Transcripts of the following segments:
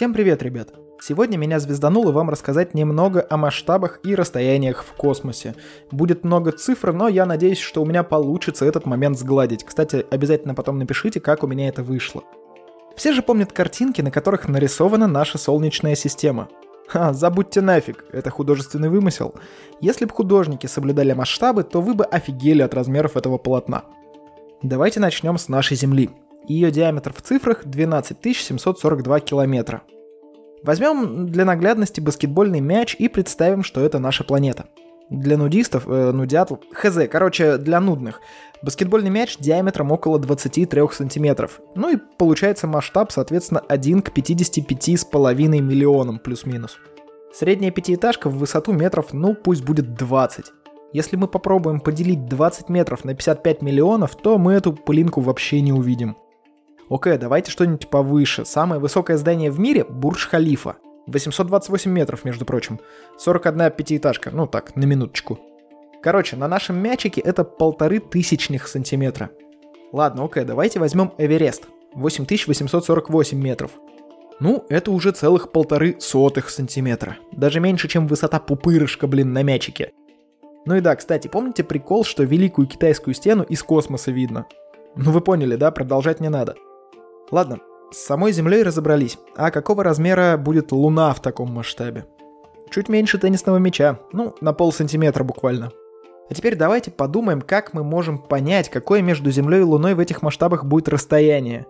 Всем привет, ребят! Сегодня меня звездануло вам рассказать немного о масштабах и расстояниях в космосе. Будет много цифр, но я надеюсь, что у меня получится этот момент сгладить. Кстати, обязательно потом напишите, как у меня это вышло. Все же помнят картинки, на которых нарисована наша Солнечная система. Ха, забудьте нафиг, это художественный вымысел. Если бы художники соблюдали масштабы, то вы бы офигели от размеров этого полотна. Давайте начнем с нашей Земли. Ее диаметр в цифрах 12 742 километра. Возьмем для наглядности баскетбольный мяч и представим, что это наша планета. Для нудистов, э, нудят, хз, короче, для нудных. Баскетбольный мяч диаметром около 23 сантиметров. Ну и получается масштаб, соответственно, 1 к 55,5 миллионам плюс-минус. Средняя пятиэтажка в высоту метров, ну пусть будет 20. Если мы попробуем поделить 20 метров на 55 миллионов, то мы эту пылинку вообще не увидим. Окей, давайте что-нибудь повыше. Самое высокое здание в мире – Бурдж-Халифа. 828 метров, между прочим. 41 пятиэтажка, ну так, на минуточку. Короче, на нашем мячике это полторы тысячных сантиметра. Ладно, окей, давайте возьмем Эверест. 8848 метров. Ну, это уже целых полторы сотых сантиметра. Даже меньше, чем высота пупырышка, блин, на мячике. Ну и да, кстати, помните прикол, что Великую Китайскую стену из космоса видно? Ну вы поняли, да? Продолжать не надо. Ладно, с самой Землей разобрались. А какого размера будет Луна в таком масштабе? Чуть меньше теннисного мяча. Ну, на пол сантиметра буквально. А теперь давайте подумаем, как мы можем понять, какое между Землей и Луной в этих масштабах будет расстояние.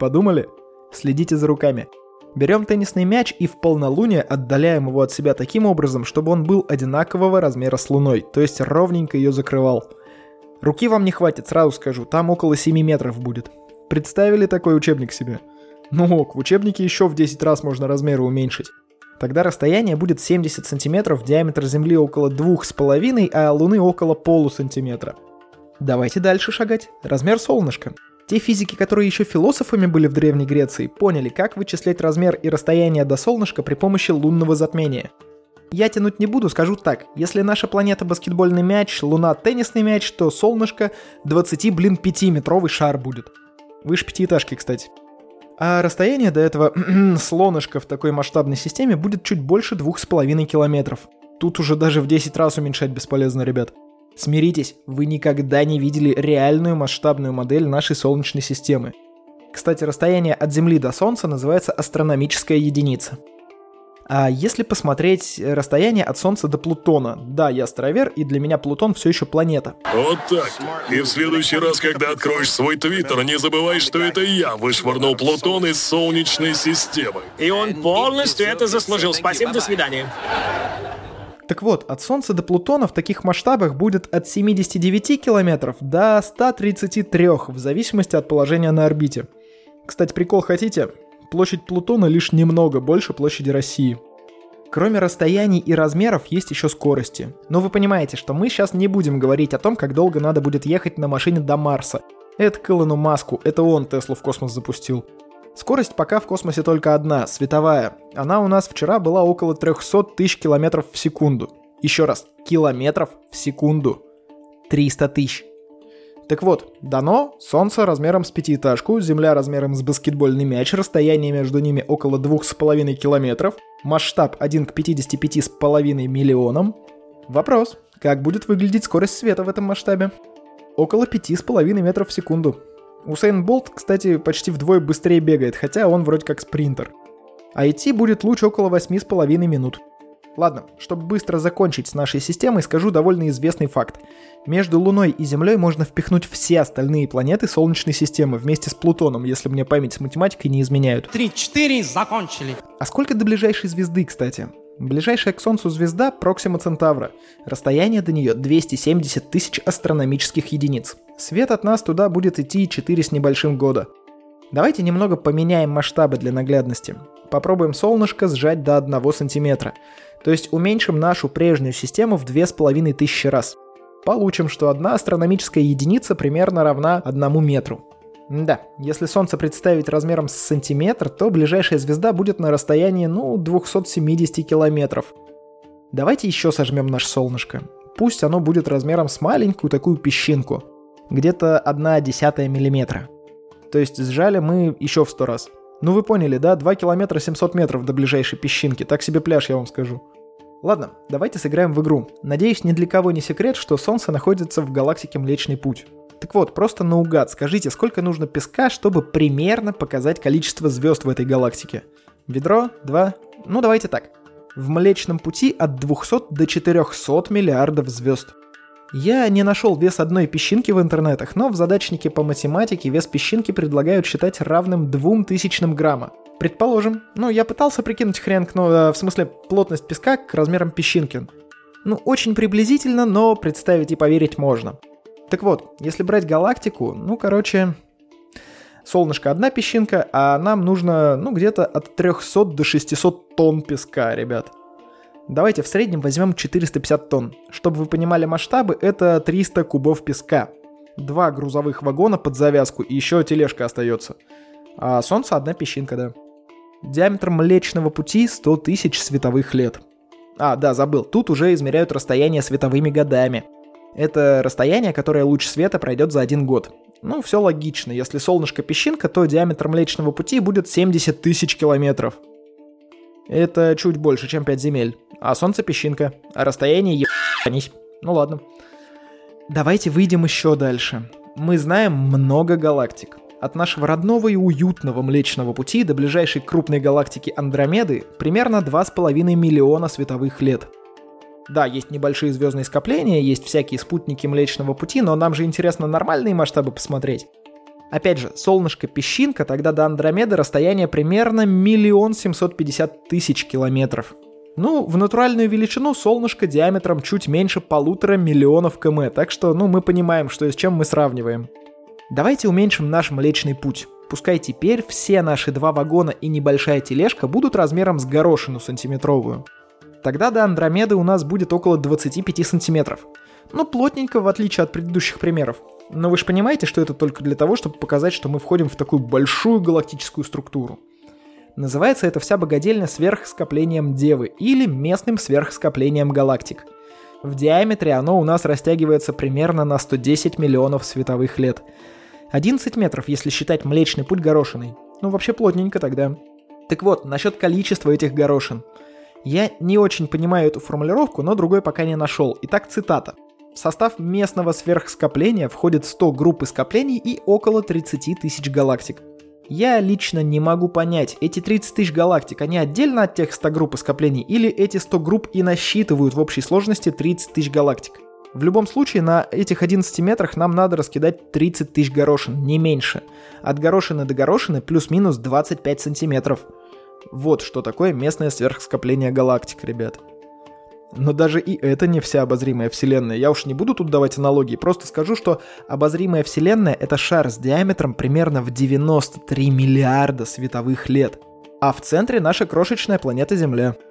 Подумали? Следите за руками. Берем теннисный мяч и в полнолуние отдаляем его от себя таким образом, чтобы он был одинакового размера с Луной, то есть ровненько ее закрывал. Руки вам не хватит, сразу скажу, там около 7 метров будет. Представили такой учебник себе? Ну ок, в учебнике еще в 10 раз можно размеры уменьшить. Тогда расстояние будет 70 сантиметров, диаметр Земли около 2,5, а Луны около полусантиметра. Давайте дальше шагать. Размер солнышка. Те физики, которые еще философами были в Древней Греции, поняли, как вычислять размер и расстояние до солнышка при помощи лунного затмения. Я тянуть не буду, скажу так. Если наша планета баскетбольный мяч, Луна теннисный мяч, то солнышко 20, блин, 5-метровый шар будет. Выше пятиэтажки, кстати. А расстояние до этого слонышка в такой масштабной системе будет чуть больше двух с половиной километров. Тут уже даже в 10 раз уменьшать бесполезно, ребят. Смиритесь, вы никогда не видели реальную масштабную модель нашей Солнечной системы. Кстати, расстояние от Земли до Солнца называется астрономическая единица. А если посмотреть расстояние от Солнца до Плутона, да, я старовер, и для меня Плутон все еще планета. Вот так. И в следующий раз, когда откроешь свой твиттер, не забывай, что это я вышвырнул Плутон из Солнечной системы. И он полностью это заслужил. Спасибо, до свидания. Так вот, от Солнца до Плутона в таких масштабах будет от 79 километров до 133, в зависимости от положения на орбите. Кстати, прикол хотите? Площадь Плутона лишь немного больше площади России. Кроме расстояний и размеров есть еще скорости. Но вы понимаете, что мы сейчас не будем говорить о том, как долго надо будет ехать на машине до Марса. Это к Маску, это он Теслу в космос запустил. Скорость пока в космосе только одна, световая. Она у нас вчера была около 300 тысяч километров в секунду. Еще раз, километров в секунду. 300 тысяч. Так вот, дано Солнце размером с пятиэтажку, Земля размером с баскетбольный мяч, расстояние между ними около 2,5 километров, масштаб 1 к 55,5 миллионам. Вопрос, как будет выглядеть скорость света в этом масштабе? Около 5,5 метров в секунду. Усейн Болт, кстати, почти вдвое быстрее бегает, хотя он вроде как спринтер. А идти будет луч около 8,5 минут. Ладно, чтобы быстро закончить с нашей системой, скажу довольно известный факт. Между Луной и Землей можно впихнуть все остальные планеты Солнечной системы вместе с Плутоном, если мне память с математикой не изменяют. Три-четыре, закончили. А сколько до ближайшей звезды, кстати? Ближайшая к Солнцу звезда Проксима Центавра. Расстояние до нее 270 тысяч астрономических единиц. Свет от нас туда будет идти 4 с небольшим года. Давайте немного поменяем масштабы для наглядности. Попробуем солнышко сжать до 1 сантиметра. То есть уменьшим нашу прежнюю систему в 2500 раз. Получим, что одна астрономическая единица примерно равна одному метру. Да, если Солнце представить размером с сантиметр, то ближайшая звезда будет на расстоянии, ну, 270 километров. Давайте еще сожмем наше солнышко. Пусть оно будет размером с маленькую такую песчинку. Где-то 1 десятая миллиметра. То есть сжали мы еще в сто раз. Ну вы поняли, да? 2 километра 700 метров до ближайшей песчинки. Так себе пляж, я вам скажу. Ладно, давайте сыграем в игру. Надеюсь, ни для кого не секрет, что Солнце находится в галактике Млечный Путь. Так вот, просто наугад скажите, сколько нужно песка, чтобы примерно показать количество звезд в этой галактике? Ведро? Два? Ну давайте так. В Млечном Пути от 200 до 400 миллиардов звезд. Я не нашел вес одной песчинки в интернетах, но в задачнике по математике вес песчинки предлагают считать равным двум тысячным грамма. Предположим. Ну, я пытался прикинуть хрен, ну, э, в смысле, плотность песка к размерам песчинки. Ну, очень приблизительно, но представить и поверить можно. Так вот, если брать галактику, ну, короче, солнышко одна песчинка, а нам нужно, ну, где-то от 300 до 600 тонн песка, ребят. Давайте в среднем возьмем 450 тонн. Чтобы вы понимали масштабы, это 300 кубов песка. Два грузовых вагона под завязку и еще тележка остается. А Солнце одна песчинка, да. Диаметр Млечного Пути 100 тысяч световых лет. А, да, забыл, тут уже измеряют расстояние световыми годами. Это расстояние, которое луч света пройдет за один год. Ну, все логично. Если солнышко песчинка, то диаметр Млечного Пути будет 70 тысяч километров. Это чуть больше, чем 5 земель. А Солнце песчинка. А расстояние ебанись. Ну ладно. Давайте выйдем еще дальше. Мы знаем много галактик. От нашего родного и уютного Млечного Пути до ближайшей крупной галактики Андромеды примерно 2,5 миллиона световых лет. Да, есть небольшие звездные скопления, есть всякие спутники Млечного Пути, но нам же интересно нормальные масштабы посмотреть. Опять же, солнышко-песчинка, тогда до Андромеды расстояние примерно миллион семьсот пятьдесят тысяч километров. Ну, в натуральную величину солнышко диаметром чуть меньше полутора миллионов км, так что, ну, мы понимаем, что с чем мы сравниваем. Давайте уменьшим наш Млечный Путь. Пускай теперь все наши два вагона и небольшая тележка будут размером с горошину сантиметровую. Тогда до Андромеды у нас будет около 25 сантиметров. Ну, плотненько, в отличие от предыдущих примеров. Но вы же понимаете, что это только для того, чтобы показать, что мы входим в такую большую галактическую структуру. Называется эта вся богадельня сверхскоплением Девы или местным сверхскоплением галактик. В диаметре оно у нас растягивается примерно на 110 миллионов световых лет – 11 метров, если считать Млечный Путь горошиной. Ну, вообще плотненько тогда. Так вот, насчет количества этих горошин. Я не очень понимаю эту формулировку, но другой пока не нашел. Итак, цитата. В состав местного сверхскопления входит 100 групп скоплений и около 30 тысяч галактик. Я лично не могу понять, эти 30 тысяч галактик, они отдельно от тех 100 групп скоплений, или эти 100 групп и насчитывают в общей сложности 30 тысяч галактик? В любом случае, на этих 11 метрах нам надо раскидать 30 тысяч горошин, не меньше. От горошины до горошины плюс-минус 25 сантиметров. Вот что такое местное сверхскопление галактик, ребят. Но даже и это не вся обозримая Вселенная. Я уж не буду тут давать аналогии, просто скажу, что обозримая Вселенная — это шар с диаметром примерно в 93 миллиарда световых лет. А в центре наша крошечная планета Земля —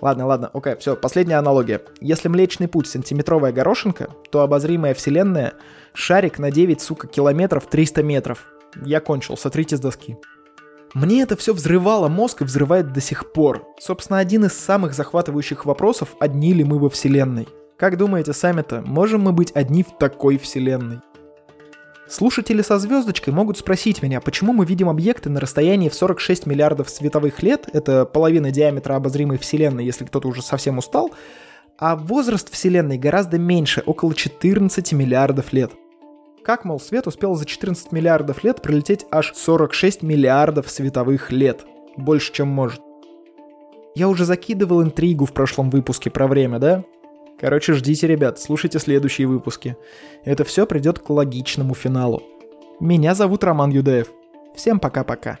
Ладно, ладно, окей, все, последняя аналогия. Если Млечный Путь сантиметровая горошинка, то обозримая Вселенная — шарик на 9, сука, километров 300 метров. Я кончил, сотрите с доски. Мне это все взрывало мозг и взрывает до сих пор. Собственно, один из самых захватывающих вопросов — одни ли мы во Вселенной? Как думаете сами-то, можем мы быть одни в такой Вселенной? Слушатели со звездочкой могут спросить меня, почему мы видим объекты на расстоянии в 46 миллиардов световых лет, это половина диаметра обозримой Вселенной, если кто-то уже совсем устал, а возраст Вселенной гораздо меньше, около 14 миллиардов лет. Как, мол, свет успел за 14 миллиардов лет пролететь аж 46 миллиардов световых лет? Больше, чем может. Я уже закидывал интригу в прошлом выпуске про время, да? Короче, ждите, ребят, слушайте следующие выпуски. Это все придет к логичному финалу. Меня зовут Роман Юдаев. Всем пока-пока.